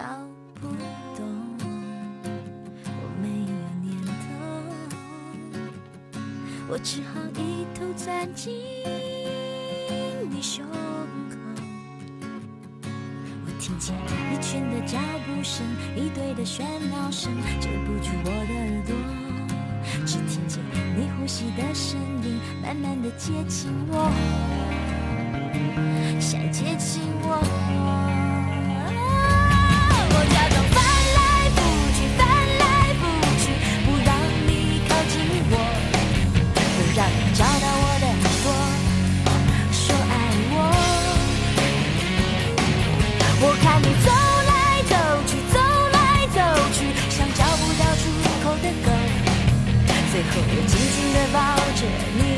搞不懂，我没有念头，我只好一头钻进你胸口。我听见一群的脚步声，一堆的喧闹声，遮不住我的耳朵，只听见你呼吸的声音。慢慢的接近我，想接近我。假装翻来覆去，翻来覆去，不让你靠近我，不让你找到我。的耳朵，说爱我。我。看你走来走去，走来走去，像找不到出口的狗，最后我。紧紧的抱着你。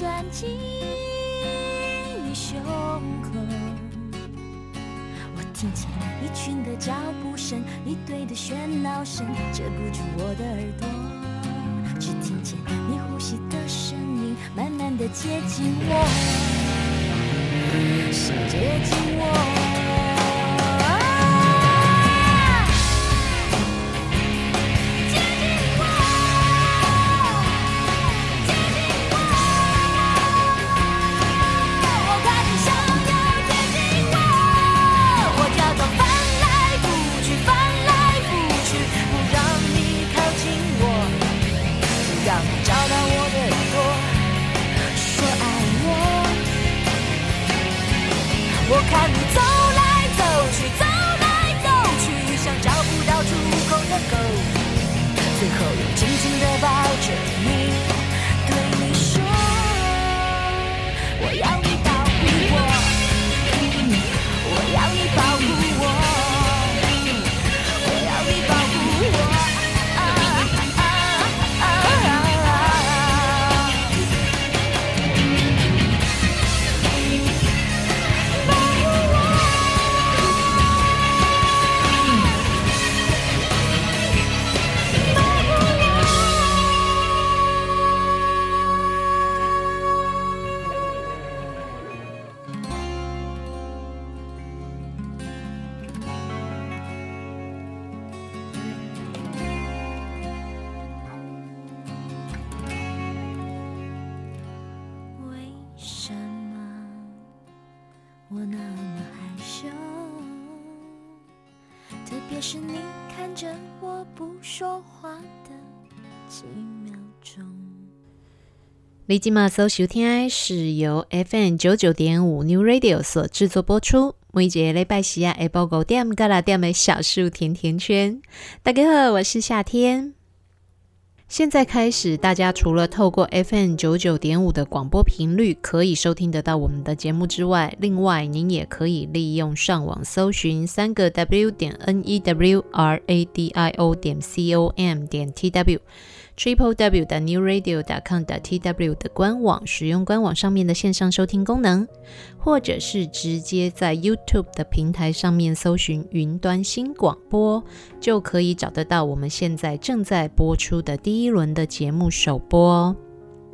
钻进你胸口。我听见一群的脚步声，一堆的喧闹声，遮不住我的耳朵，只听见你呼吸的声音，慢慢的接近我，想接近我。你今嘛所收听是由 FM 九九点五 New Radio 所制作播出。每一个礼拜四啊，下晡五点到六点的小树甜甜圈。大家好，我是夏天。现在开始，大家除了透过 FM 九九点五的广播频率可以收听得到我们的节目之外，另外您也可以利用上网搜寻三个 W 点 N E W R A D I O 点 C O M 点 T W。Triple W 的 New Radio 点 com 的 TW 的官网，使用官网上面的线上收听功能，或者是直接在 YouTube 的平台上面搜寻云端新广播，就可以找得到我们现在正在播出的第一轮的节目首播。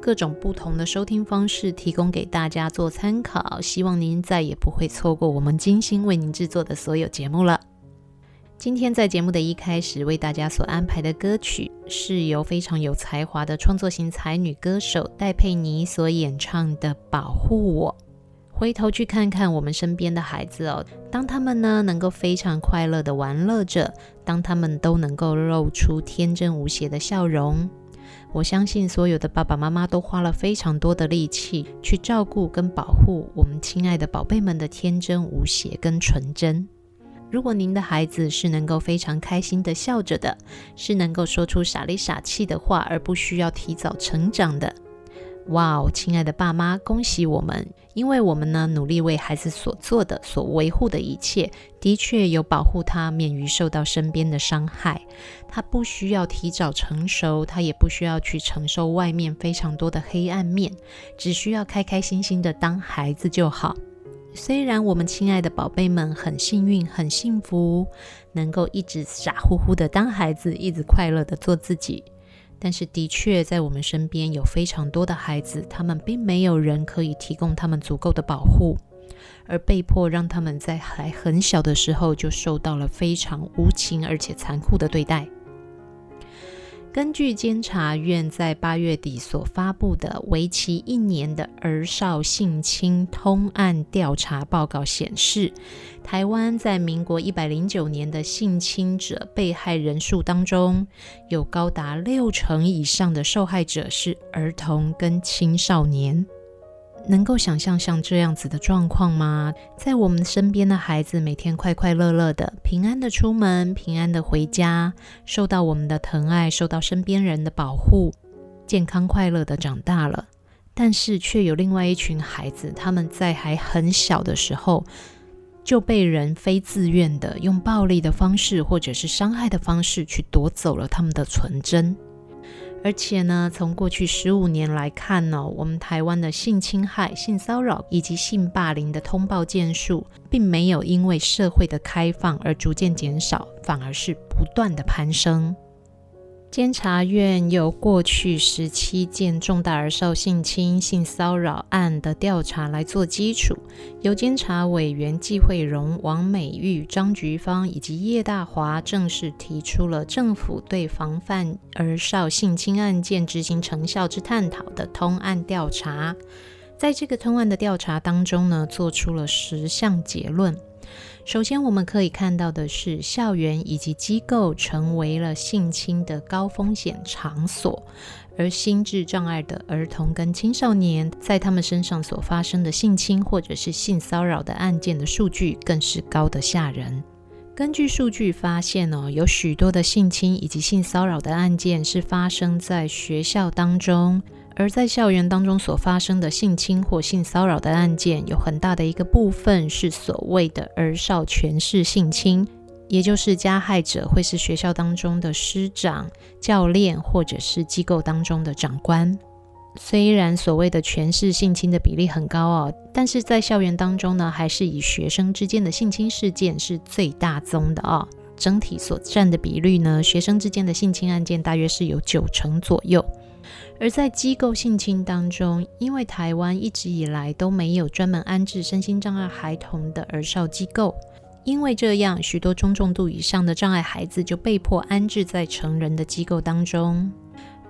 各种不同的收听方式提供给大家做参考，希望您再也不会错过我们精心为您制作的所有节目了。今天在节目的一开始，为大家所安排的歌曲是由非常有才华的创作型才女歌手戴佩妮所演唱的《保护我》。回头去看看我们身边的孩子哦，当他们呢能够非常快乐的玩乐着，当他们都能够露出天真无邪的笑容，我相信所有的爸爸妈妈都花了非常多的力气去照顾跟保护我们亲爱的宝贝们的天真无邪跟纯真。如果您的孩子是能够非常开心的笑着的，是能够说出傻里傻气的话，而不需要提早成长的，哇哦，亲爱的爸妈，恭喜我们！因为我们呢，努力为孩子所做的、所维护的一切，的确有保护他免于受到身边的伤害。他不需要提早成熟，他也不需要去承受外面非常多的黑暗面，只需要开开心心的当孩子就好。虽然我们亲爱的宝贝们很幸运、很幸福，能够一直傻乎乎的当孩子，一直快乐的做自己，但是的确在我们身边有非常多的孩子，他们并没有人可以提供他们足够的保护，而被迫让他们在还很小的时候就受到了非常无情而且残酷的对待。根据监察院在八月底所发布的为期一年的儿少性侵通案调查报告显示，台湾在民国一百零九年的性侵者被害人数当中，有高达六成以上的受害者是儿童跟青少年。能够想象像这样子的状况吗？在我们身边的孩子每天快快乐乐的、平安的出门、平安的回家，受到我们的疼爱，受到身边人的保护，健康快乐的长大了。但是却有另外一群孩子，他们在还很小的时候就被人非自愿的用暴力的方式或者是伤害的方式去夺走了他们的纯真。而且呢，从过去十五年来看呢，我们台湾的性侵害、性骚扰以及性霸凌的通报件数，并没有因为社会的开放而逐渐减少，反而是不断的攀升。监察院有过去十七件重大儿少性侵、性骚扰案的调查来做基础，由监察委员纪惠荣、王美玉、张菊芳以及叶大华正式提出了政府对防范儿少性侵案件执行成效之探讨的通案调查。在这个通案的调查当中呢，做出了十项结论。首先，我们可以看到的是，校园以及机构成为了性侵的高风险场所，而心智障碍的儿童跟青少年在他们身上所发生的性侵或者是性骚扰的案件的数据更是高得吓人。根据数据发现哦，有许多的性侵以及性骚扰的案件是发生在学校当中。而在校园当中所发生的性侵或性骚扰的案件，有很大的一个部分是所谓的儿少权势性侵，也就是加害者会是学校当中的师长、教练，或者是机构当中的长官。虽然所谓的权势性侵的比例很高哦，但是在校园当中呢，还是以学生之间的性侵事件是最大宗的哦。整体所占的比率呢，学生之间的性侵案件大约是有九成左右。而在机构性侵当中，因为台湾一直以来都没有专门安置身心障碍孩童的儿少机构，因为这样，许多中重度以上的障碍孩子就被迫安置在成人的机构当中。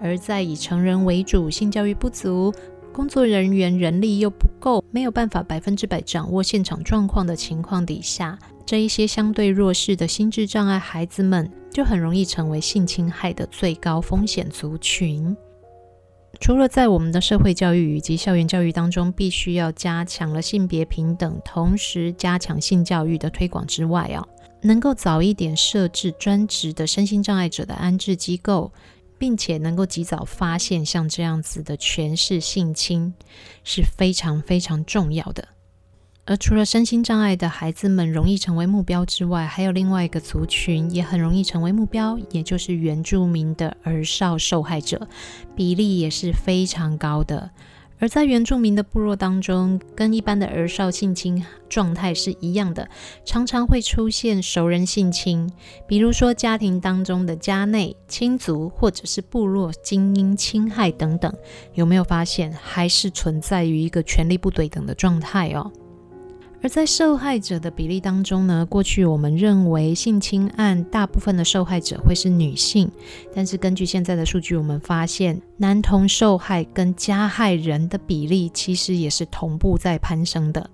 而在以成人为主、性教育不足、工作人员人力又不够，没有办法百分之百掌握现场状况的情况底下，这一些相对弱势的心智障碍孩子们，就很容易成为性侵害的最高风险族群。除了在我们的社会教育以及校园教育当中，必须要加强了性别平等，同时加强性教育的推广之外啊，能够早一点设置专职的身心障碍者的安置机构。并且能够及早发现像这样子的权势性侵是非常非常重要的。而除了身心障碍的孩子们容易成为目标之外，还有另外一个族群也很容易成为目标，也就是原住民的儿少受害者，比例也是非常高的。而在原住民的部落当中，跟一般的儿少性侵状态是一样的，常常会出现熟人性侵，比如说家庭当中的家内亲族，或者是部落精英侵害等等。有没有发现，还是存在于一个权力不对等的状态哦？而在受害者的比例当中呢，过去我们认为性侵案大部分的受害者会是女性，但是根据现在的数据，我们发现男童受害跟加害人的比例其实也是同步在攀升的。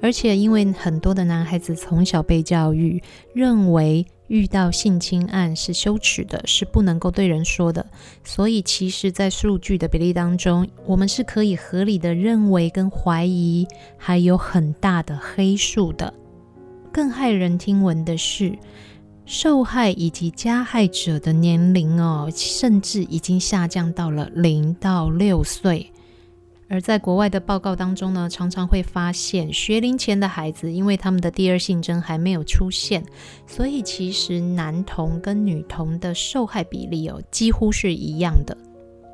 而且因为很多的男孩子从小被教育，认为遇到性侵案是羞耻的，是不能够对人说的，所以其实，在数据的比例当中，我们是可以合理的认为跟怀疑，还有很大的黑数的。更骇人听闻的是，受害以及加害者的年龄哦，甚至已经下降到了零到六岁。而在国外的报告当中呢，常常会发现学龄前的孩子，因为他们的第二性征还没有出现，所以其实男童跟女童的受害比例哦，几乎是一样的。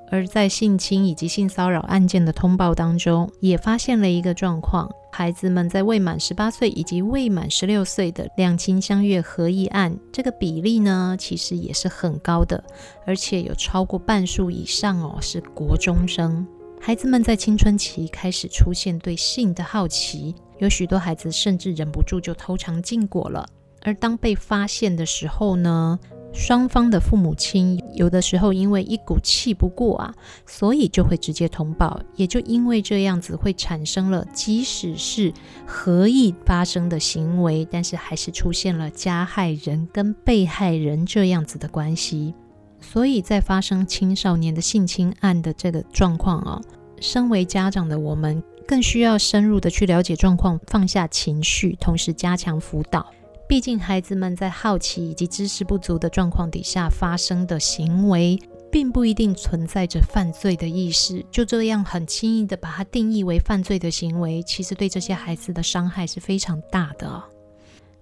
而在性侵以及性骚扰案件的通报当中，也发现了一个状况：孩子们在未满十八岁以及未满十六岁的两情相悦合意案，这个比例呢，其实也是很高的，而且有超过半数以上哦，是国中生。孩子们在青春期开始出现对性的好奇，有许多孩子甚至忍不住就偷尝禁果了。而当被发现的时候呢，双方的父母亲有的时候因为一股气不过啊，所以就会直接通报。也就因为这样子，会产生了即使是合意发生的行为，但是还是出现了加害人跟被害人这样子的关系。所以在发生青少年的性侵案的这个状况啊，身为家长的我们更需要深入的去了解状况，放下情绪，同时加强辅导。毕竟孩子们在好奇以及知识不足的状况底下发生的行为，并不一定存在着犯罪的意识。就这样很轻易的把它定义为犯罪的行为，其实对这些孩子的伤害是非常大的。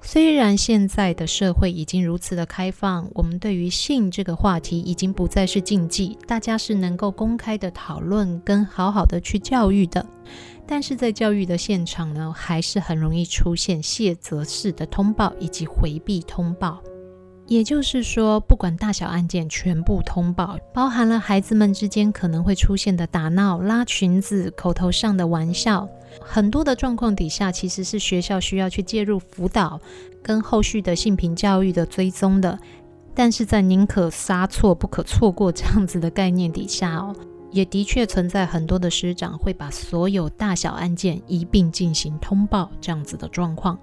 虽然现在的社会已经如此的开放，我们对于性这个话题已经不再是禁忌，大家是能够公开的讨论跟好好的去教育的。但是在教育的现场呢，还是很容易出现卸责式的通报以及回避通报。也就是说，不管大小案件，全部通报，包含了孩子们之间可能会出现的打闹、拉裙子、口头上的玩笑，很多的状况底下，其实是学校需要去介入辅导跟后续的性平教育的追踪的。但是在宁可杀错不可错过这样子的概念底下哦，也的确存在很多的师长会把所有大小案件一并进行通报这样子的状况。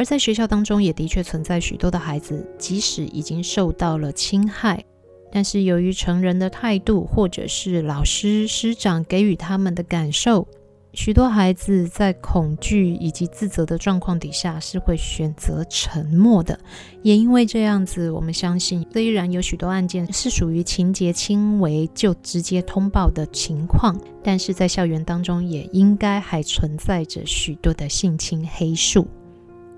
而在学校当中，也的确存在许多的孩子，即使已经受到了侵害，但是由于成人的态度，或者是老师师长给予他们的感受，许多孩子在恐惧以及自责的状况底下，是会选择沉默的。也因为这样子，我们相信，虽然有许多案件是属于情节轻微就直接通报的情况，但是在校园当中，也应该还存在着许多的性侵黑数。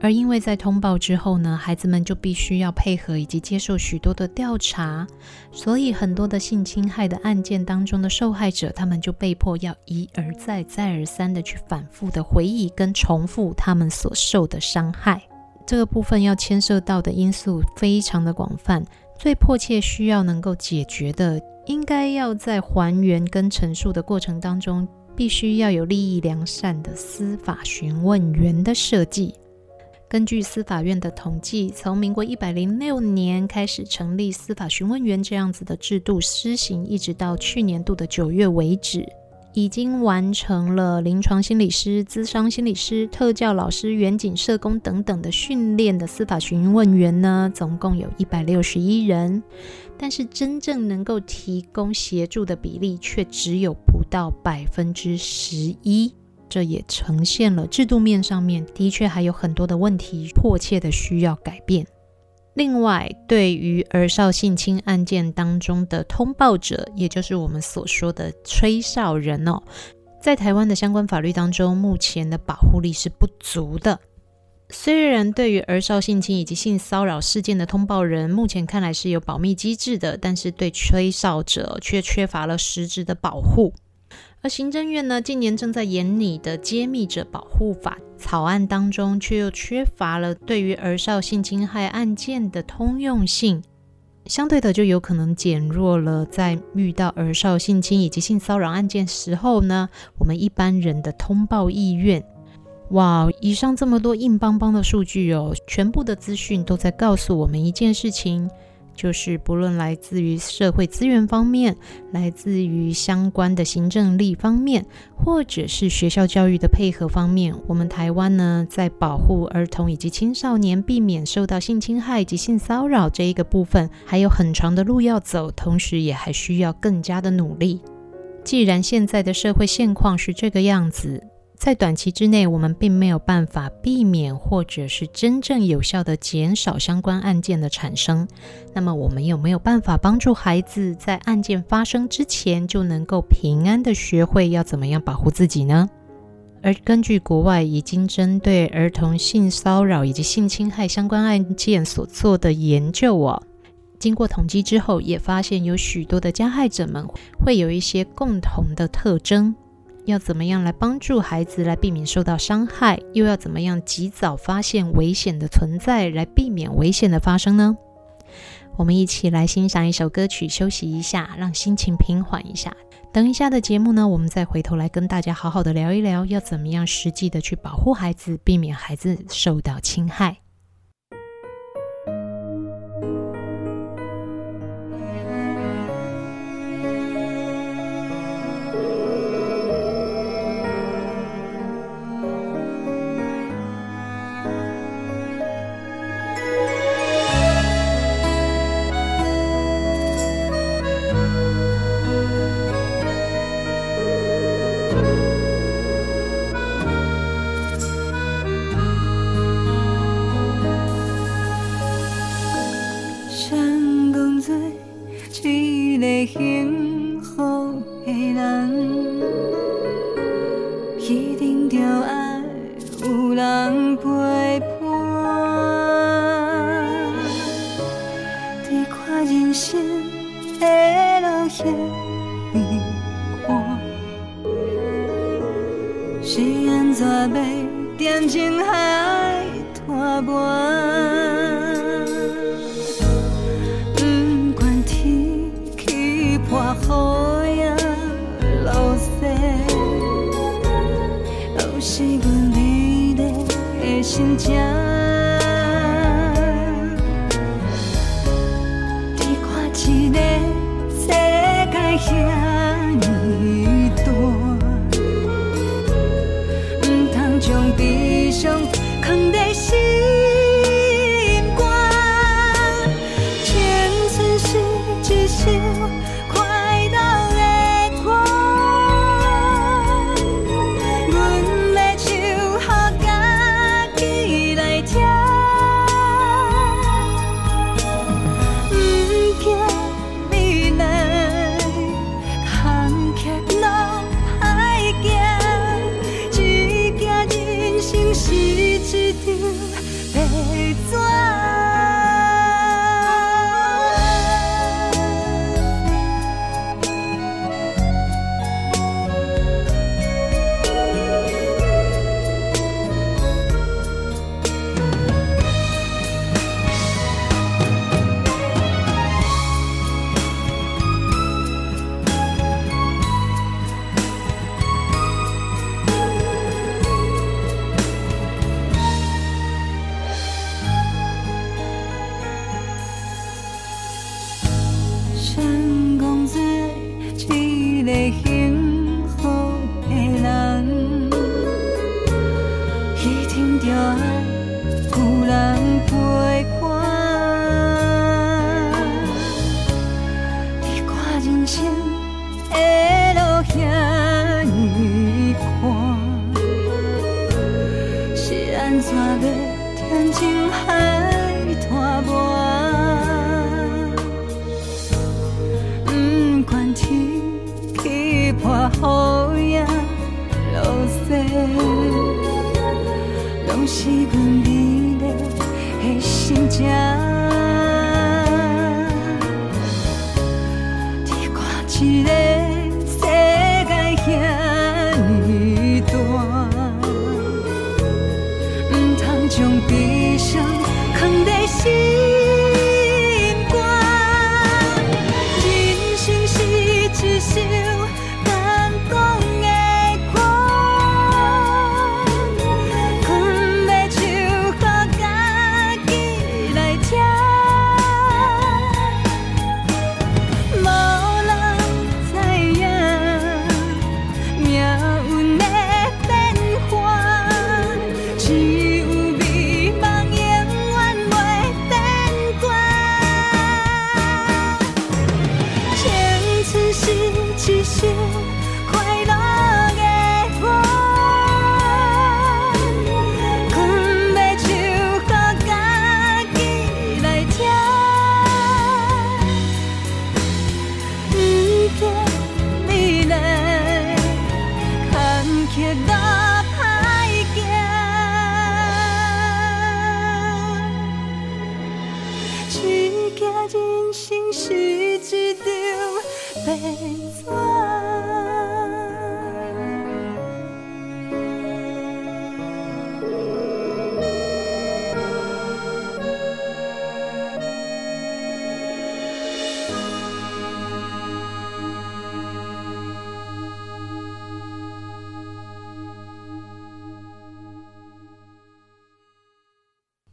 而因为在通报之后呢，孩子们就必须要配合以及接受许多的调查，所以很多的性侵害的案件当中的受害者，他们就被迫要一而再、再而三的去反复的回忆跟重复他们所受的伤害。这个部分要牵涉到的因素非常的广泛，最迫切需要能够解决的，应该要在还原跟陈述的过程当中，必须要有利益良善的司法询问员的设计。根据司法院的统计，从民国一百零六年开始成立司法询问员这样子的制度施行，一直到去年度的九月为止，已经完成了临床心理师、咨商心理师、特教老师、远景、社工等等的训练的司法询问员呢，总共有一百六十一人，但是真正能够提供协助的比例却只有不到百分之十一，这也呈现了制度面上面的确还有很多的问题，迫切的需要改变。另外，对于儿少性侵案件当中的通报者，也就是我们所说的吹哨人哦，在台湾的相关法律当中，目前的保护力是不足的。虽然对于儿少性侵以及性骚扰事件的通报人，目前看来是有保密机制的，但是对吹哨者却缺乏了实质的保护。而行政院呢，近年正在研拟的《揭密者保护法》草案当中，却又缺乏了对于儿少性侵害案件的通用性，相对的就有可能减弱了在遇到儿少性侵以及性骚扰案件时候呢，我们一般人的通报意愿。哇，以上这么多硬邦邦的数据哦，全部的资讯都在告诉我们一件事情。就是不论来自于社会资源方面，来自于相关的行政力方面，或者是学校教育的配合方面，我们台湾呢，在保护儿童以及青少年，避免受到性侵害及性骚扰这一个部分，还有很长的路要走，同时也还需要更加的努力。既然现在的社会现况是这个样子。在短期之内，我们并没有办法避免，或者是真正有效地减少相关案件的产生。那么，我们有没有办法帮助孩子在案件发生之前就能够平安地学会要怎么样保护自己呢？而根据国外已经针对儿童性骚扰以及性侵害相关案件所做的研究哦，经过统计之后，也发现有许多的加害者们会有一些共同的特征。要怎么样来帮助孩子来避免受到伤害，又要怎么样及早发现危险的存在，来避免危险的发生呢？我们一起来欣赏一首歌曲，休息一下，让心情平缓一下。等一下的节目呢，我们再回头来跟大家好好的聊一聊，要怎么样实际的去保护孩子，避免孩子受到侵害。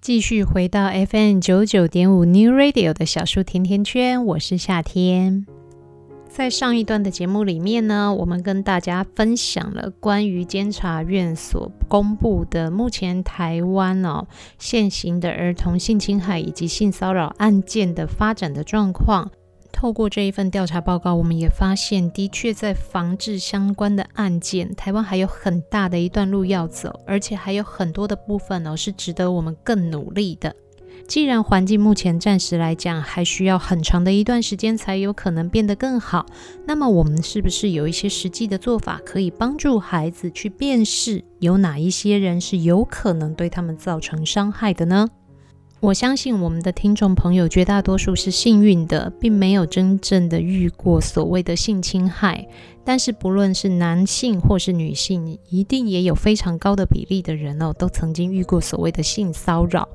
继续回到 FM 九九点五 New Radio 的小树甜甜圈，我是夏天。在上一段的节目里面呢，我们跟大家分享了关于监察院所公布的目前台湾哦现行的儿童性侵害以及性骚扰案件的发展的状况。透过这一份调查报告，我们也发现，的确在防治相关的案件，台湾还有很大的一段路要走，而且还有很多的部分哦，是值得我们更努力的。既然环境目前暂时来讲还需要很长的一段时间才有可能变得更好，那么我们是不是有一些实际的做法，可以帮助孩子去辨识有哪一些人是有可能对他们造成伤害的呢？我相信我们的听众朋友绝大多数是幸运的，并没有真正的遇过所谓的性侵害。但是不论是男性或是女性，一定也有非常高的比例的人哦，都曾经遇过所谓的性骚扰。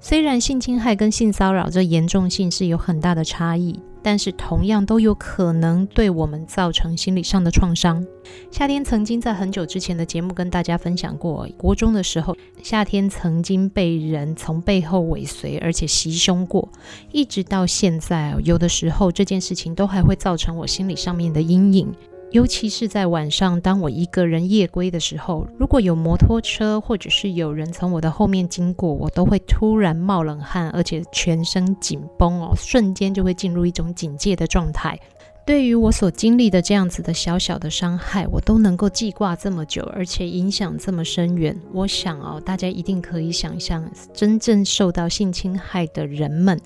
虽然性侵害跟性骚扰这严重性是有很大的差异。但是同样都有可能对我们造成心理上的创伤。夏天曾经在很久之前的节目跟大家分享过，国中的时候，夏天曾经被人从背后尾随，而且袭胸过，一直到现在，有的时候这件事情都还会造成我心理上面的阴影。尤其是在晚上，当我一个人夜归的时候，如果有摩托车或者是有人从我的后面经过，我都会突然冒冷汗，而且全身紧绷哦，瞬间就会进入一种警戒的状态。对于我所经历的这样子的小小的伤害，我都能够记挂这么久，而且影响这么深远。我想哦，大家一定可以想象，真正受到性侵害的人们，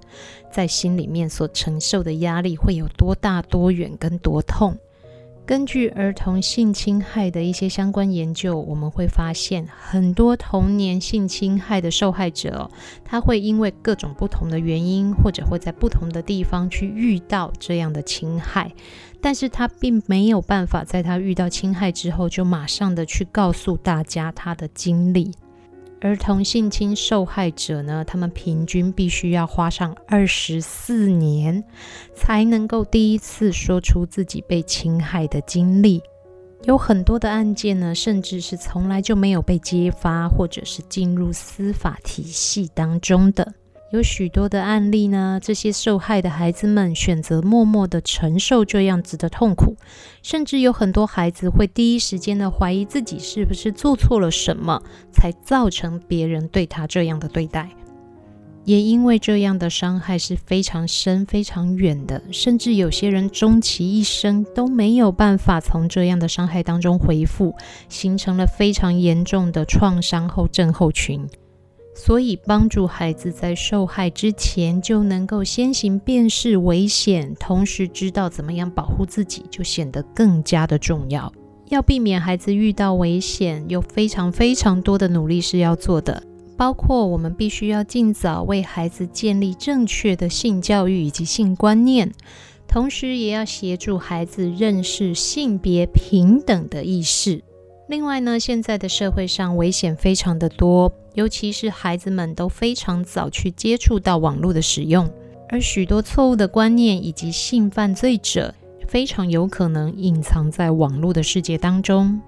在心里面所承受的压力会有多大、多远跟多痛。根据儿童性侵害的一些相关研究，我们会发现很多童年性侵害的受害者，他会因为各种不同的原因，或者会在不同的地方去遇到这样的侵害，但是他并没有办法在他遇到侵害之后，就马上的去告诉大家他的经历。儿童性侵受害者呢，他们平均必须要花上二十四年，才能够第一次说出自己被侵害的经历。有很多的案件呢，甚至是从来就没有被揭发，或者是进入司法体系当中的。有许多的案例呢，这些受害的孩子们选择默默的承受这样子的痛苦，甚至有很多孩子会第一时间的怀疑自己是不是做错了什么，才造成别人对他这样的对待。也因为这样的伤害是非常深、非常远的，甚至有些人终其一生都没有办法从这样的伤害当中恢复，形成了非常严重的创伤后症候群。所以，帮助孩子在受害之前就能够先行辨识危险，同时知道怎么样保护自己，就显得更加的重要。要避免孩子遇到危险，有非常非常多的努力是要做的。包括我们必须要尽早为孩子建立正确的性教育以及性观念，同时也要协助孩子认识性别平等的意识。另外呢，现在的社会上危险非常的多，尤其是孩子们都非常早去接触到网络的使用，而许多错误的观念以及性犯罪者非常有可能隐藏在网络的世界当中。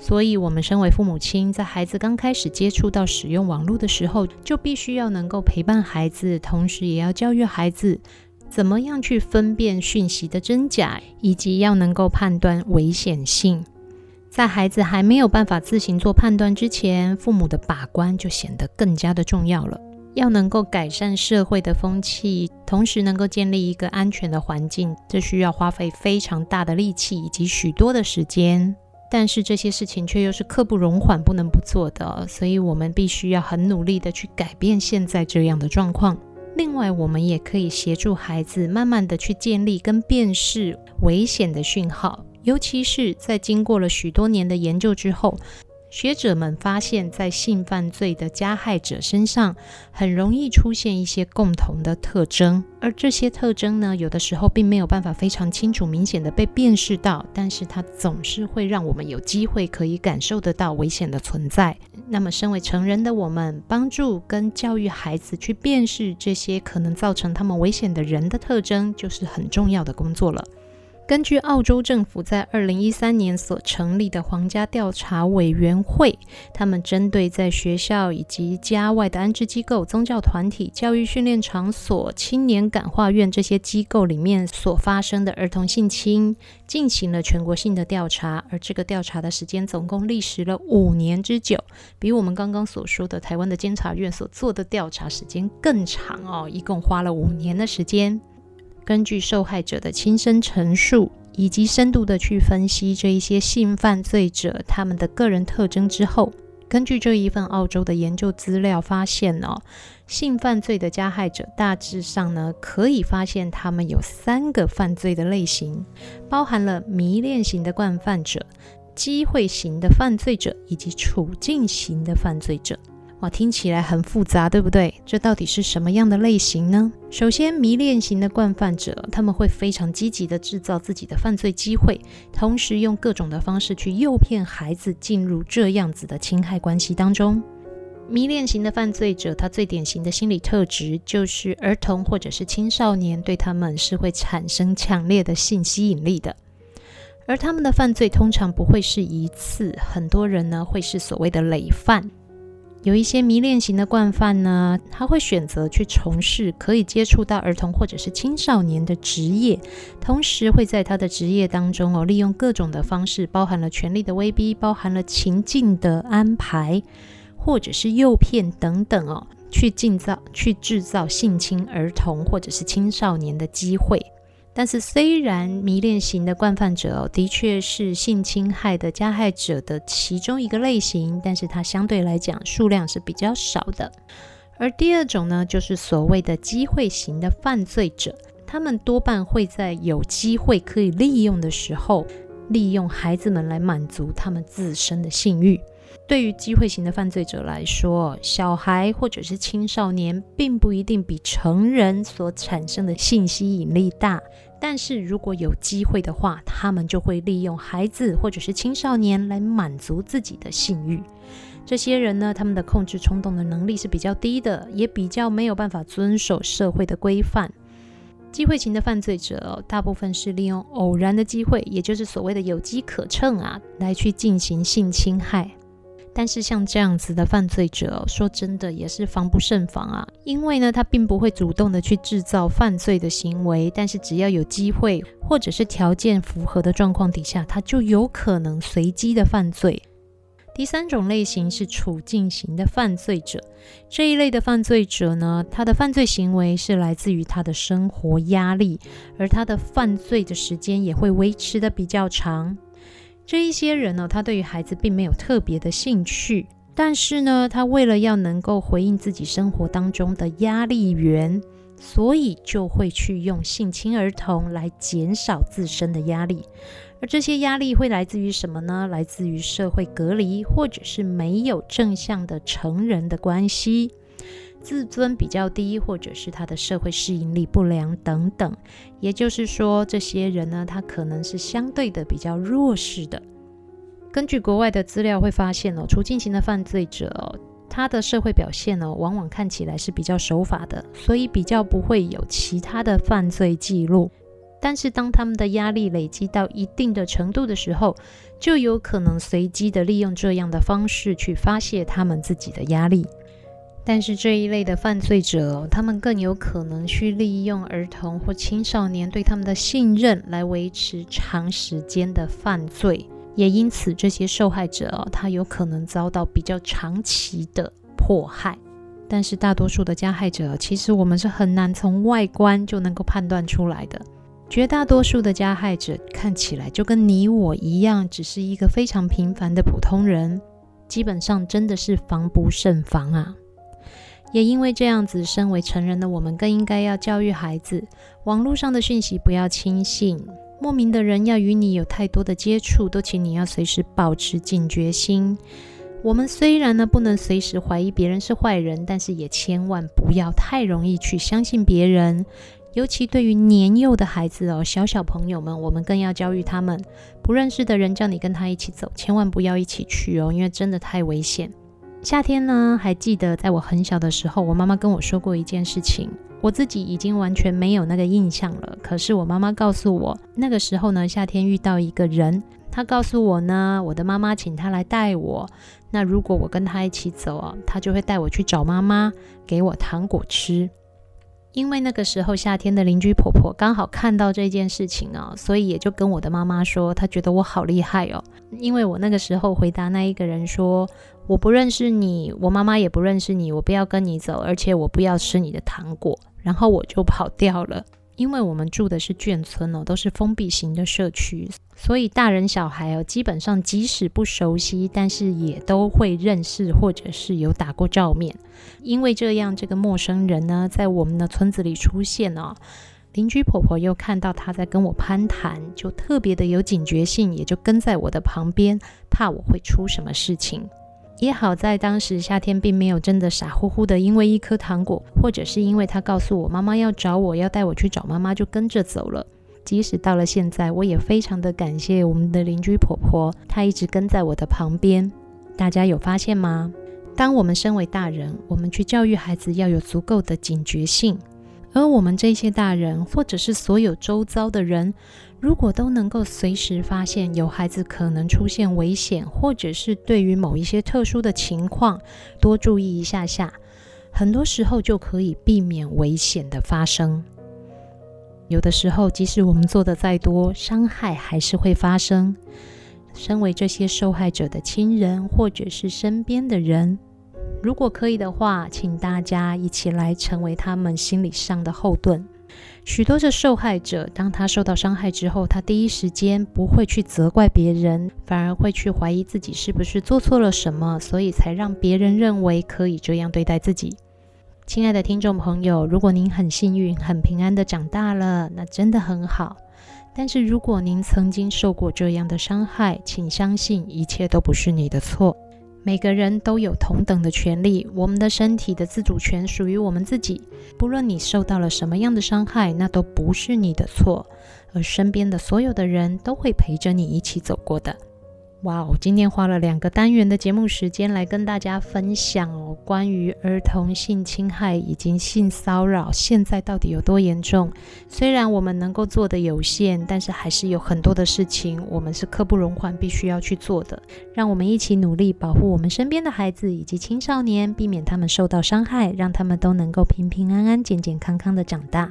所以，我们身为父母亲，在孩子刚开始接触到使用网络的时候，就必须要能够陪伴孩子，同时也要教育孩子怎么样去分辨讯息的真假，以及要能够判断危险性。在孩子还没有办法自行做判断之前，父母的把关就显得更加的重要了。要能够改善社会的风气，同时能够建立一个安全的环境，这需要花费非常大的力气以及许多的时间。但是这些事情却又是刻不容缓、不能不做的，所以我们必须要很努力的去改变现在这样的状况。另外，我们也可以协助孩子慢慢的去建立跟辨识危险的讯号，尤其是在经过了许多年的研究之后。学者们发现，在性犯罪的加害者身上，很容易出现一些共同的特征，而这些特征呢，有的时候并没有办法非常清楚、明显的被辨识到，但是它总是会让我们有机会可以感受得到危险的存在。那么，身为成人的我们，帮助跟教育孩子去辨识这些可能造成他们危险的人的特征，就是很重要的工作了。根据澳洲政府在二零一三年所成立的皇家调查委员会，他们针对在学校以及家外的安置机构、宗教团体、教育训练场所、青年感化院这些机构里面所发生的儿童性侵，进行了全国性的调查。而这个调查的时间总共历时了五年之久，比我们刚刚所说的台湾的监察院所做的调查时间更长哦，一共花了五年的时间。根据受害者的亲身陈述，以及深度的去分析这一些性犯罪者他们的个人特征之后，根据这一份澳洲的研究资料发现哦，性犯罪的加害者大致上呢，可以发现他们有三个犯罪的类型，包含了迷恋型的惯犯者、机会型的犯罪者以及处境型的犯罪者。听起来很复杂，对不对？这到底是什么样的类型呢？首先，迷恋型的惯犯者，他们会非常积极地制造自己的犯罪机会，同时用各种的方式去诱骗孩子进入这样子的侵害关系当中。迷恋型的犯罪者，他最典型的心理特质就是儿童或者是青少年对他们是会产生强烈的性吸引力的，而他们的犯罪通常不会是一次，很多人呢会是所谓的累犯。有一些迷恋型的惯犯呢，他会选择去从事可以接触到儿童或者是青少年的职业，同时会在他的职业当中哦，利用各种的方式，包含了权力的威逼，包含了情境的安排，或者是诱骗等等哦，去制造、去制造性侵儿童或者是青少年的机会。但是，虽然迷恋型的惯犯者哦，的确是性侵害的加害者的其中一个类型，但是它相对来讲数量是比较少的。而第二种呢，就是所谓的机会型的犯罪者，他们多半会在有机会可以利用的时候，利用孩子们来满足他们自身的性欲。对于机会型的犯罪者来说，小孩或者是青少年并不一定比成人所产生的性吸引力大，但是如果有机会的话，他们就会利用孩子或者是青少年来满足自己的性欲。这些人呢，他们的控制冲动的能力是比较低的，也比较没有办法遵守社会的规范。机会型的犯罪者，大部分是利用偶然的机会，也就是所谓的有机可乘啊，来去进行性侵害。但是像这样子的犯罪者，说真的也是防不胜防啊。因为呢，他并不会主动的去制造犯罪的行为，但是只要有机会或者是条件符合的状况底下，他就有可能随机的犯罪。第三种类型是处境型的犯罪者，这一类的犯罪者呢，他的犯罪行为是来自于他的生活压力，而他的犯罪的时间也会维持得比较长。这一些人呢，他对于孩子并没有特别的兴趣，但是呢，他为了要能够回应自己生活当中的压力源，所以就会去用性侵儿童来减少自身的压力。而这些压力会来自于什么呢？来自于社会隔离，或者是没有正向的成人的关系，自尊比较低，或者是他的社会适应力不良等等。也就是说，这些人呢，他可能是相对的比较弱势的。根据国外的资料会发现哦，处境型的犯罪者哦，他的社会表现呢，往往看起来是比较守法的，所以比较不会有其他的犯罪记录。但是当他们的压力累积到一定的程度的时候，就有可能随机的利用这样的方式去发泄他们自己的压力。但是这一类的犯罪者，他们更有可能去利用儿童或青少年对他们的信任来维持长时间的犯罪，也因此这些受害者，他有可能遭到比较长期的迫害。但是大多数的加害者，其实我们是很难从外观就能够判断出来的。绝大多数的加害者看起来就跟你我一样，只是一个非常平凡的普通人，基本上真的是防不胜防啊！也因为这样子，身为成人的我们更应该要教育孩子，网络上的讯息不要轻信，莫名的人要与你有太多的接触，都请你要随时保持警觉心。我们虽然呢不能随时怀疑别人是坏人，但是也千万不要太容易去相信别人。尤其对于年幼的孩子哦，小小朋友们，我们更要教育他们，不认识的人叫你跟他一起走，千万不要一起去哦，因为真的太危险。夏天呢，还记得在我很小的时候，我妈妈跟我说过一件事情，我自己已经完全没有那个印象了。可是我妈妈告诉我，那个时候呢，夏天遇到一个人，他告诉我呢，我的妈妈请他来带我，那如果我跟他一起走啊，他就会带我去找妈妈，给我糖果吃。因为那个时候夏天的邻居婆婆刚好看到这件事情哦，所以也就跟我的妈妈说，她觉得我好厉害哦。因为我那个时候回答那一个人说，我不认识你，我妈妈也不认识你，我不要跟你走，而且我不要吃你的糖果，然后我就跑掉了。因为我们住的是眷村哦，都是封闭型的社区，所以大人小孩哦，基本上即使不熟悉，但是也都会认识或者是有打过照面。因为这样，这个陌生人呢，在我们的村子里出现哦，邻居婆婆又看到他在跟我攀谈，就特别的有警觉性，也就跟在我的旁边，怕我会出什么事情。也好在当时夏天并没有真的傻乎乎的，因为一颗糖果，或者是因为他告诉我妈妈要找我，要带我去找妈妈，就跟着走了。即使到了现在，我也非常的感谢我们的邻居婆婆，她一直跟在我的旁边。大家有发现吗？当我们身为大人，我们去教育孩子要有足够的警觉性，而我们这些大人，或者是所有周遭的人。如果都能够随时发现有孩子可能出现危险，或者是对于某一些特殊的情况多注意一下下，很多时候就可以避免危险的发生。有的时候，即使我们做的再多，伤害还是会发生。身为这些受害者的亲人或者是身边的人，如果可以的话，请大家一起来成为他们心理上的后盾。许多的受害者，当他受到伤害之后，他第一时间不会去责怪别人，反而会去怀疑自己是不是做错了什么，所以才让别人认为可以这样对待自己。亲爱的听众朋友，如果您很幸运、很平安的长大了，那真的很好。但是如果您曾经受过这样的伤害，请相信一切都不是你的错。每个人都有同等的权利，我们的身体的自主权属于我们自己。不论你受到了什么样的伤害，那都不是你的错，而身边的所有的人都会陪着你一起走过的。哇哦！今天花了两个单元的节目时间来跟大家分享哦，关于儿童性侵害以及性骚扰现在到底有多严重。虽然我们能够做的有限，但是还是有很多的事情我们是刻不容缓，必须要去做的。让我们一起努力保护我们身边的孩子以及青少年，避免他们受到伤害，让他们都能够平平安安、健健康康的长大。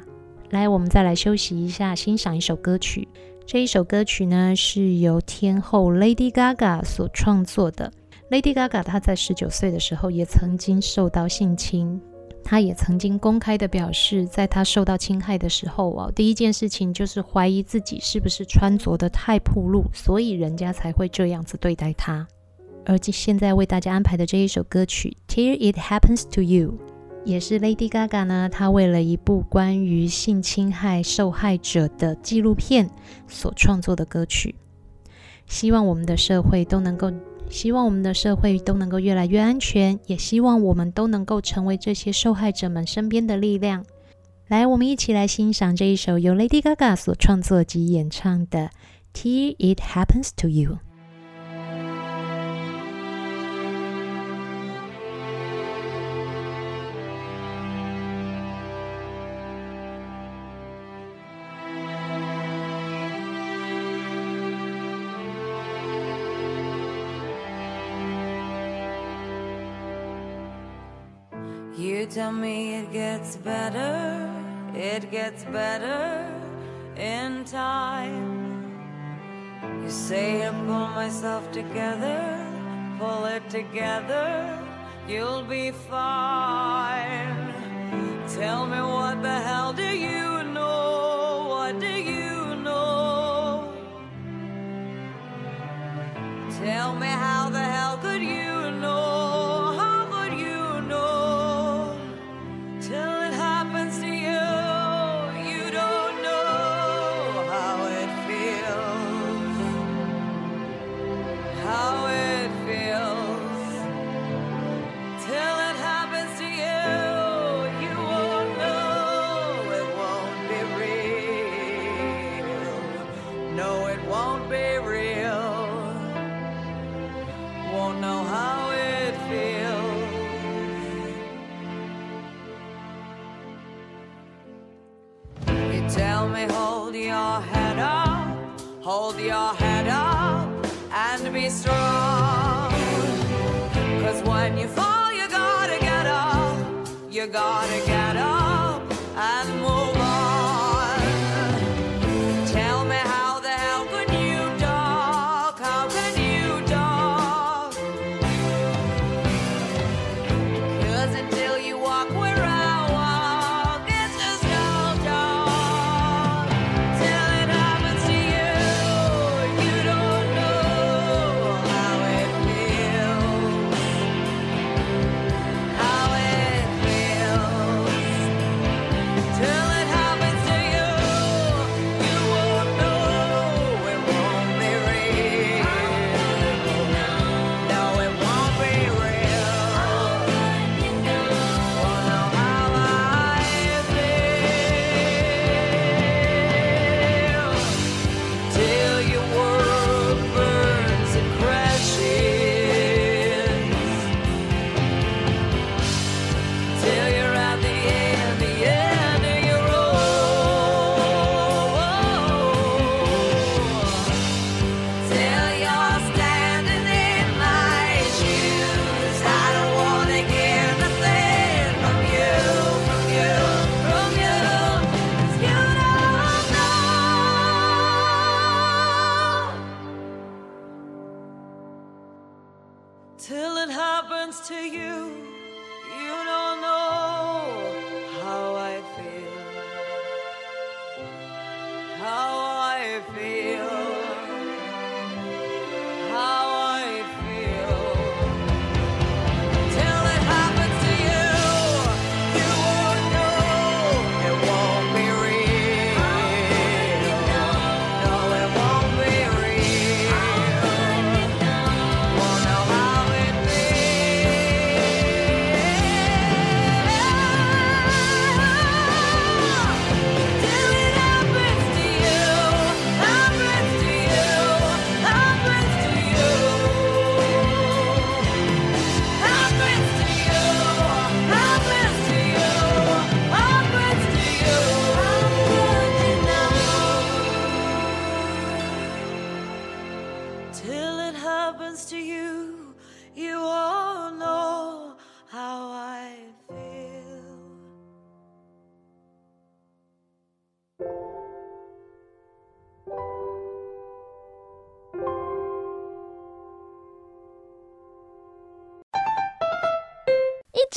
来，我们再来休息一下，欣赏一首歌曲。这一首歌曲呢，是由天后 Lady Gaga 所创作的。Lady Gaga 她在十九岁的时候也曾经受到性侵，她也曾经公开的表示，在她受到侵害的时候啊，第一件事情就是怀疑自己是不是穿着的太暴露，所以人家才会这样子对待她。而现在为大家安排的这一首歌曲《Tear It Happens to You》，也是 Lady Gaga 呢，她为了一部关于性侵害受害者的纪录片所创作的歌曲。希望我们的社会都能够，希望我们的社会都能够越来越安全，也希望我们都能够成为这些受害者们身边的力量。来，我们一起来欣赏这一首由 Lady Gaga 所创作及演唱的《Till It Happens to You》。Tell me it gets better, it gets better in time. You say I pull myself together, pull it together, you'll be fine. Tell me what the hell do you know? What do you know? Tell me how gotta get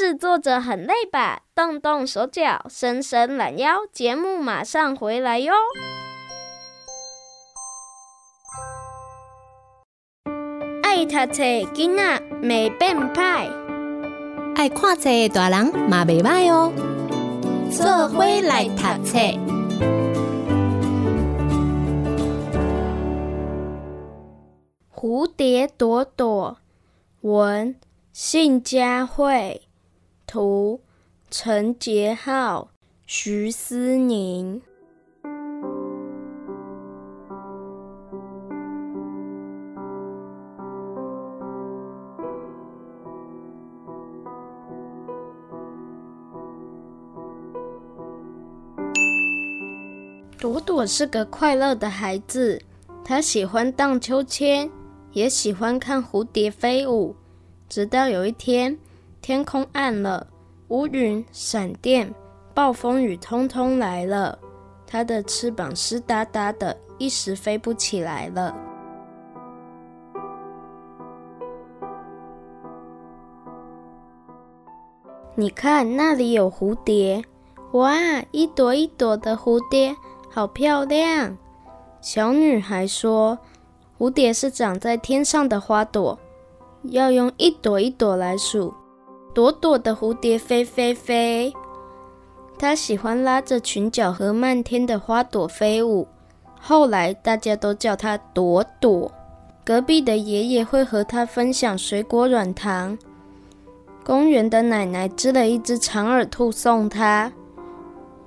一直坐着很累吧？动动手脚，伸伸懒腰，节目马上回来哟。爱读册囡仔袂变歹，爱看册的大人嘛袂歹哦。做伙来读册。蝴蝶朵朵，文信佳慧，图陈杰浩、徐思宁。朵朵是个快乐的孩子，她喜欢荡秋千，也喜欢看蝴蝶飞舞。直到有一天，天空暗了，乌云、闪电、暴风雨通通来了，它的翅膀湿哒哒的，一时飞不起来了。你看，那里有蝴蝶，哇，一朵一朵的蝴蝶。好漂亮！小女孩说：“蝴蝶是长在天上的花朵，要用一朵一朵来数。朵朵的蝴蝶飞飞飞。它喜欢拉着裙角和漫天的花朵飞舞。后来大家都叫它朵朵。隔壁的爷爷会和它分享水果软糖。公园的奶奶织了一只长耳兔送她。”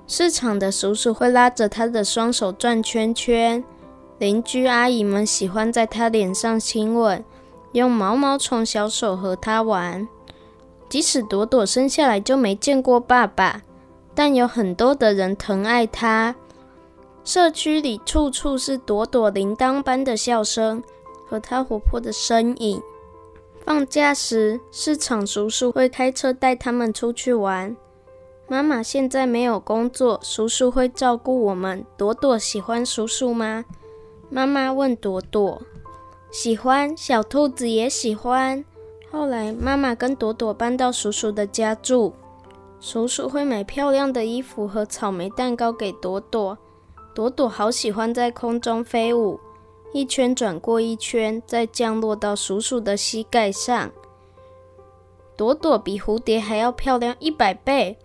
市场的叔叔会拉着他的双手转圈圈，邻居阿姨们喜欢在他脸上亲吻，用毛毛虫小手和他玩。即使朵朵生下来就没见过爸爸，但有很多的人疼爱她。社区里处处是朵朵铃铛般的笑声和她活泼的身影。放假时，市场叔叔会开车带他们出去玩。妈妈现在没有工作，叔叔会照顾我们。朵朵喜欢叔叔吗？妈妈问朵朵。喜欢，小兔子也喜欢。后来，妈妈跟朵朵搬到叔叔的家住。叔叔会买漂亮的衣服和草莓蛋糕给朵朵。朵朵好喜欢在空中飞舞，一圈转过一圈，再降落到叔叔的膝盖上。朵朵比蝴蝶还要漂亮一百倍。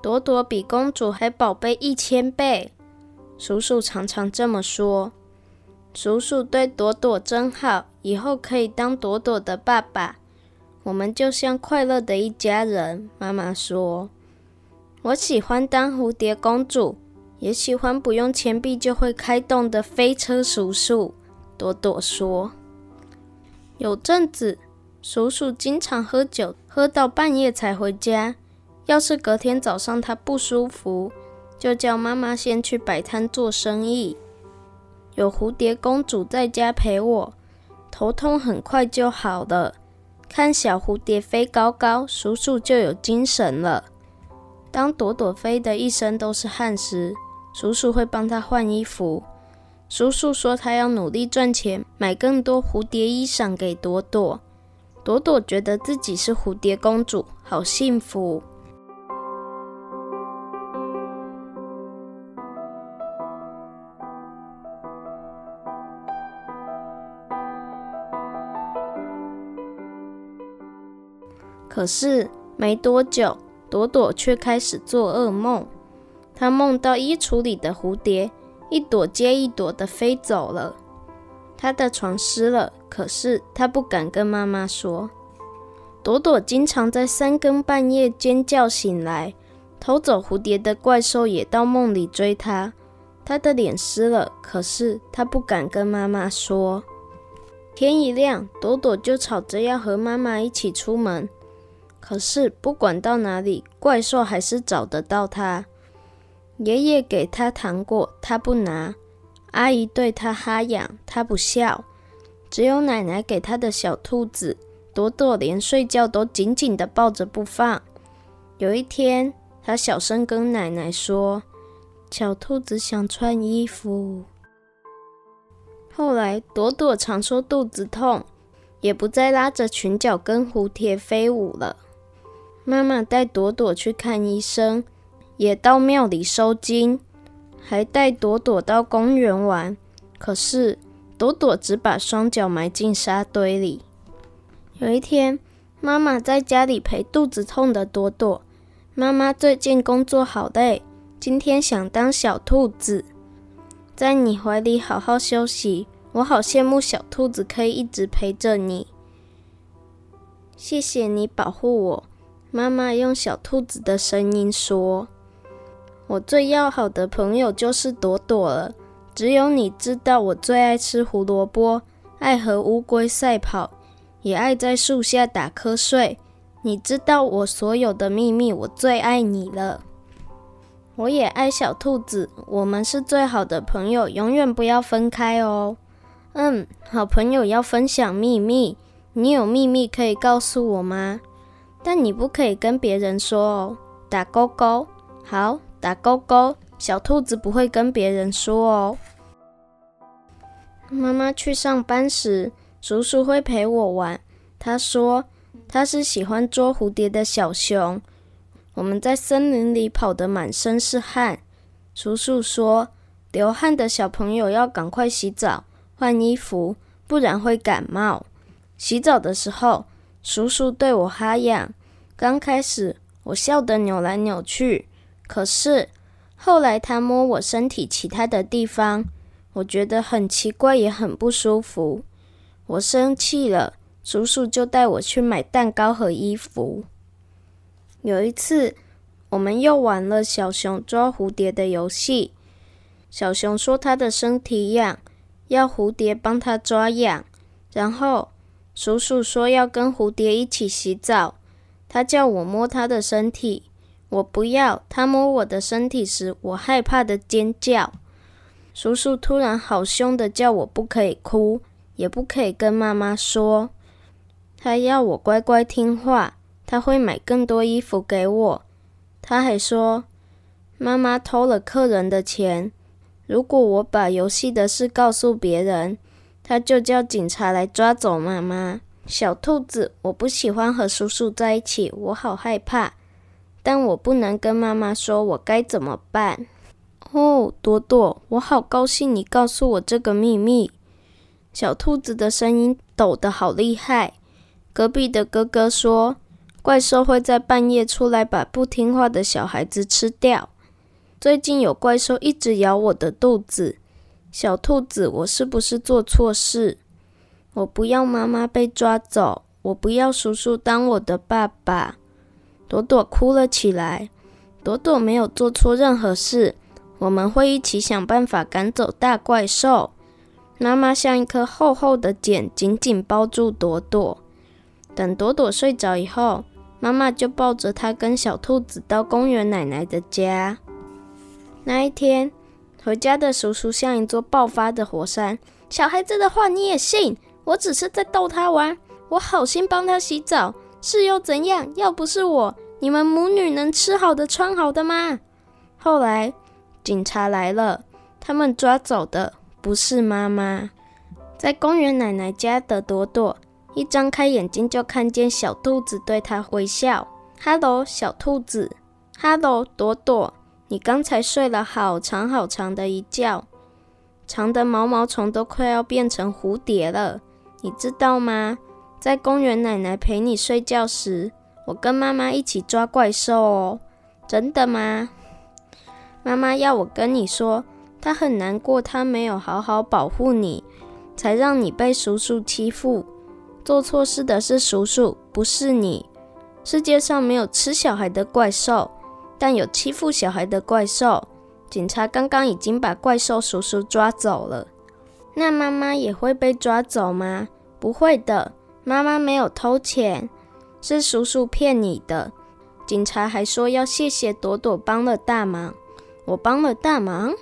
朵朵比公主还宝贝一千倍，叔叔常常这么说。叔叔对朵朵真好，以后可以当朵朵的爸爸。我们就像快乐的一家人。妈妈说：“我喜欢当蝴蝶公主，也喜欢不用钱币就会开动的飞车叔叔。”朵朵说：“有阵子，叔叔经常喝酒，喝到半夜才回家。”要是隔天早上他不舒服，就叫妈妈先去摆摊做生意。有蝴蝶公主在家陪我，头痛很快就好了。看小蝴蝶飞高高，叔叔就有精神了。当朵朵飞的一身都是汗时，叔叔会帮她换衣服。叔叔说他要努力赚钱，买更多蝴蝶衣裳给朵朵。朵朵觉得自己是蝴蝶公主，好幸福。可是没多久，朵朵却开始做噩梦。她梦到衣橱里的蝴蝶一朵接一朵的飞走了，她的床湿了。可是她不敢跟妈妈说。朵朵经常在三更半夜尖叫醒来，偷走蝴蝶的怪兽也到梦里追她。她的脸湿了，可是她不敢跟妈妈说。天一亮，朵朵就吵着要和妈妈一起出门。可是不管到哪里，怪兽还是找得到他。爷爷给他糖果，他不拿；阿姨对他哈痒，他不笑。只有奶奶给他的小兔子朵朵，连睡觉都紧紧的抱着不放。有一天，他小声跟奶奶说：“小兔子想穿衣服。”后来，朵朵常说肚子痛，也不再拉着裙角跟蝴蝶飞舞了。妈妈带朵朵去看医生，也到庙里收惊，还带朵朵到公园玩。可是朵朵只把双脚埋进沙堆里。有一天，妈妈在家里陪肚子痛的朵朵。妈妈最近工作好累，今天想当小兔子，在你怀里好好休息。我好羡慕小兔子可以一直陪着你。谢谢你保护我。妈妈用小兔子的声音说：“我最要好的朋友就是朵朵了。只有你知道，我最爱吃胡萝卜，爱和乌龟赛跑，也爱在树下打瞌睡。你知道我所有的秘密，我最爱你了。我也爱小兔子，我们是最好的朋友，永远不要分开哦。嗯，好朋友要分享秘密。你有秘密可以告诉我吗？”但你不可以跟别人说哦，打勾勾。好，打勾勾。小兔子不会跟别人说哦。妈妈去上班时，叔叔会陪我玩。他说他是喜欢捉蝴蝶的小熊。我们在森林里跑得满身是汗。叔叔说，流汗的小朋友要赶快洗澡、换衣服，不然会感冒。洗澡的时候。叔叔对我哈痒，刚开始我笑得扭来扭去，可是后来他摸我身体其他的地方，我觉得很奇怪，也很不舒服。我生气了，叔叔就带我去买蛋糕和衣服。有一次，我们又玩了小熊抓蝴蝶的游戏。小熊说他的身体痒，要蝴蝶帮他抓痒，然后。叔叔说要跟蝴蝶一起洗澡，他叫我摸他的身体，我不要。他摸我的身体时，我害怕的尖叫。叔叔突然好凶的叫我不可以哭，也不可以跟妈妈说。他要我乖乖听话，他会买更多衣服给我。他还说，妈妈偷了客人的钱，如果我把游戏的事告诉别人。他就叫警察来抓走妈妈。小兔子，我不喜欢和叔叔在一起，我好害怕。但我不能跟妈妈说，我该怎么办？哦，朵朵，我好高兴你告诉我这个秘密。小兔子的声音抖得好厉害。隔壁的哥哥说，怪兽会在半夜出来把不听话的小孩子吃掉。最近有怪兽一直咬我的肚子。小兔子，我是不是做错事？我不要妈妈被抓走，我不要叔叔当我的爸爸。朵朵哭了起来。朵朵没有做错任何事，我们会一起想办法赶走大怪兽。妈妈像一颗厚厚的茧，紧紧抱住朵朵。等朵朵睡着以后，妈妈就抱着她跟小兔子到公园奶奶的家。那一天。回家的叔叔像一座爆发的火山。小孩子的话你也信？我只是在逗他玩，我好心帮他洗澡，是又怎样？要不是我，你们母女能吃好的穿好的吗？后来警察来了，他们抓走的不是妈妈。在公园奶奶家的朵朵，一张开眼睛就看见小兔子对他微笑。哈喽，小兔子。哈喽，朵朵。你刚才睡了好长好长的一觉，长的毛毛虫都快要变成蝴蝶了，你知道吗？在公园奶奶陪你睡觉时，我跟妈妈一起抓怪兽哦。真的吗？妈妈要我跟你说，她很难过，她没有好好保护你，才让你被叔叔欺负。做错事的是叔叔，不是你。世界上没有吃小孩的怪兽。但有欺负小孩的怪兽，警察刚刚已经把怪兽叔叔抓走了。那妈妈也会被抓走吗？不会的，妈妈没有偷钱，是叔叔骗你的。警察还说要谢谢朵朵帮了大忙。我帮了大忙，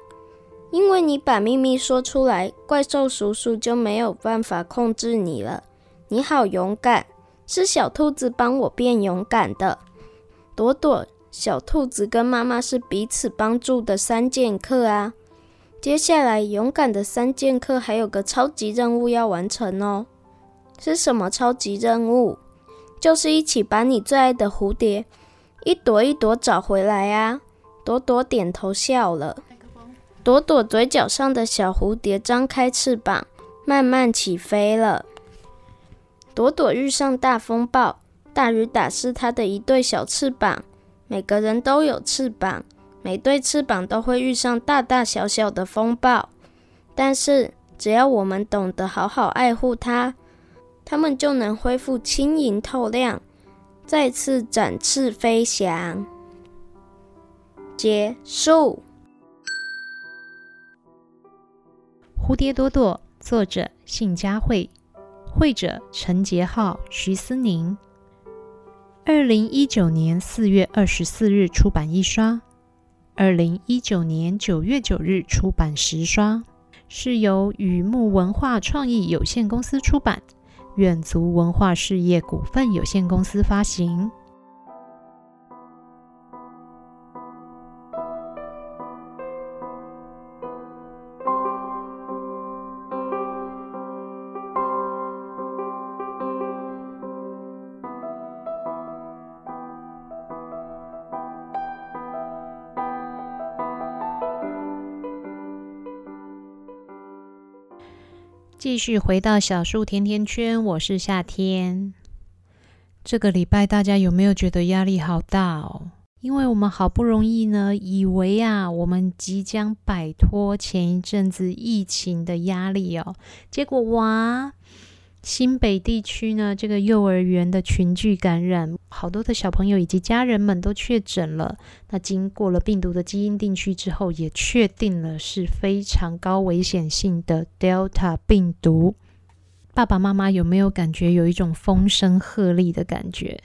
因为你把秘密说出来，怪兽叔叔就没有办法控制你了。你好勇敢，是小兔子帮我变勇敢的，朵朵。小兔子跟妈妈是彼此帮助的三剑客啊！接下来，勇敢的三剑客还有个超级任务要完成哦。是什么超级任务？就是一起把你最爱的蝴蝶一朵一朵找回来啊！朵朵点头笑了。朵朵嘴角上的小蝴蝶张开翅膀，慢慢起飞了。朵朵遇上大风暴。大雨打湿它的一对小翅膀。每个人都有翅膀，每对翅膀都会遇上大大小小的风暴。但是，只要我们懂得好好爱护它，它们就能恢复轻盈透亮，再次展翅飞翔。结束。蝴蝶朵朵，作者信佳慧，绘者陈杰浩、徐思宁。二零一九年四月二十四日出版一刷，二零一九年九月九日出版十刷，是由雨木文化创意有限公司出版，远足文化事业股份有限公司发行。继续回到小树甜甜圈，我是夏天。这个礼拜大家有没有觉得压力好大哦？因为我们好不容易呢，以为啊，我们即将摆脱前一阵子疫情的压力哦，结果哇！新北地区呢，这个幼儿园的群聚感染，好多的小朋友以及家人们都确诊了。那经过了病毒的基因定区之后，也确定了是非常高危险性的 Delta 病毒。爸爸妈妈有没有感觉有一种风声鹤唳的感觉？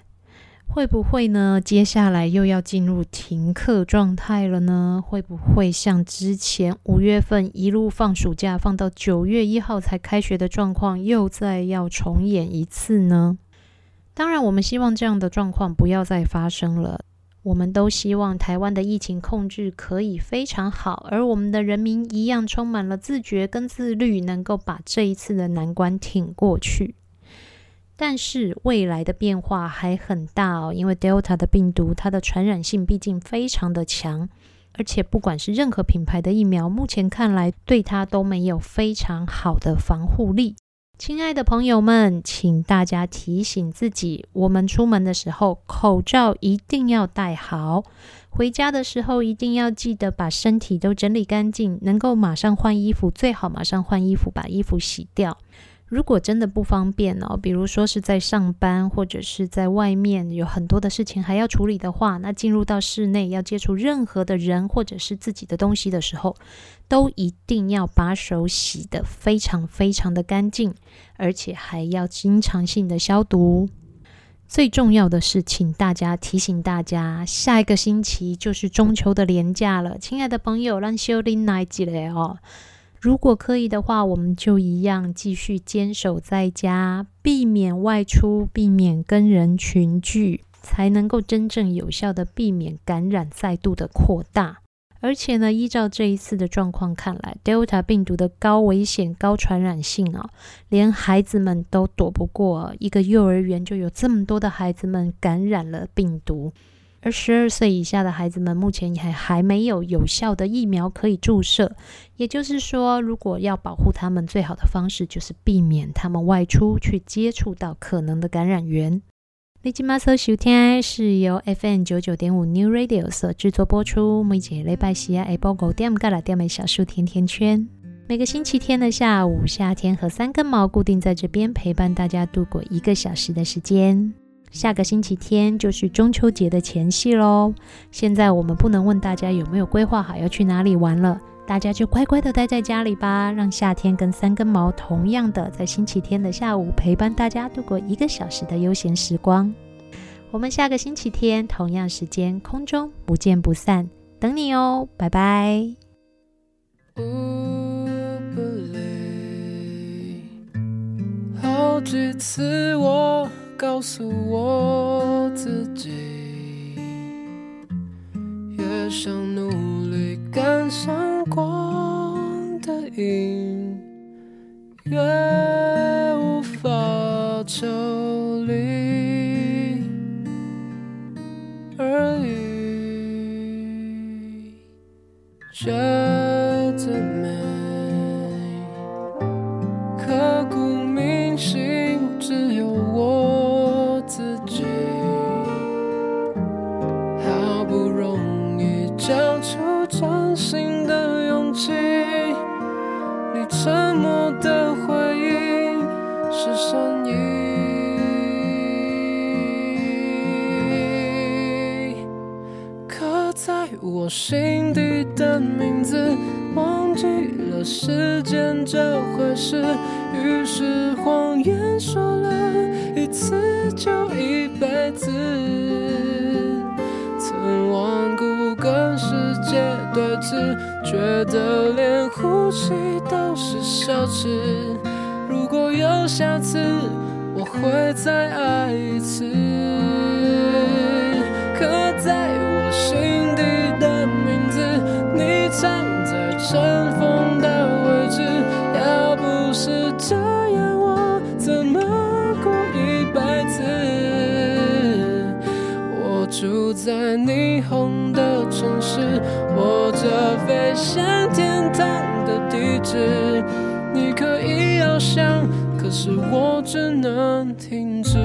会不会呢？接下来又要进入停课状态了呢？会不会像之前五月份一路放暑假，放到九月一号才开学的状况，又再要重演一次呢？当然，我们希望这样的状况不要再发生了。我们都希望台湾的疫情控制可以非常好，而我们的人民一样充满了自觉跟自律，能够把这一次的难关挺过去。但是未来的变化还很大哦，因为 Delta 的病毒，它的传染性毕竟非常的强，而且不管是任何品牌的疫苗，目前看来对它都没有非常好的防护力。亲爱的朋友们，请大家提醒自己，我们出门的时候口罩一定要戴好，回家的时候一定要记得把身体都整理干净，能够马上换衣服，最好马上换衣服，把衣服洗掉。如果真的不方便哦，比如说是在上班或者是在外面有很多的事情还要处理的话，那进入到室内要接触任何的人或者是自己的东西的时候，都一定要把手洗得非常非常的干净，而且还要经常性的消毒。最重要的是，请大家提醒大家，下一个星期就是中秋的连假了，亲爱的朋友，让修林来记得哦。如果可以的话，我们就一样继续坚守在家，避免外出，避免跟人群聚，才能够真正有效的避免感染再度的扩大。而且呢，依照这一次的状况看来，Delta 病毒的高危险、高传染性啊，连孩子们都躲不过。一个幼儿园就有这么多的孩子们感染了病毒。而十二岁以下的孩子们目前还还没有有效的疫苗可以注射，也就是说，如果要保护他们，最好的方式就是避免他们外出去接触到可能的感染源。你今麦收收听是由 FM 九九点五 New Radio 所制作播出，每节礼拜四啊下晡五点到六点美小树甜甜圈，每个星期天的下午，夏天和三根毛固定在这边陪伴大家度过一个小时的时间。下个星期天就是中秋节的前夕喽。现在我们不能问大家有没有规划好要去哪里玩了，大家就乖乖的待在家里吧，让夏天跟三根毛同样的在星期天的下午陪伴大家度过一个小时的悠闲时光。我们下个星期天同样时间空中不见不散，等你哦，拜拜。好几次我。告诉我自己，越想努力赶上光的影，越无法抽离而已。刻骨铭心，崭新的勇气你沉默的回应是善意刻在我心底的名字忘记了时间这回事于是谎言说了一次就一辈子。曾顽固跟世界对峙，觉得连呼吸都是奢侈。如果有下次，我会再爱一次。刻在我心底的名字，你藏在尘封的位置。要不是这样，我怎么过一辈子？我住在霓虹城市，或者飞向天堂的地址。你可以翱翔，可是我只能停止。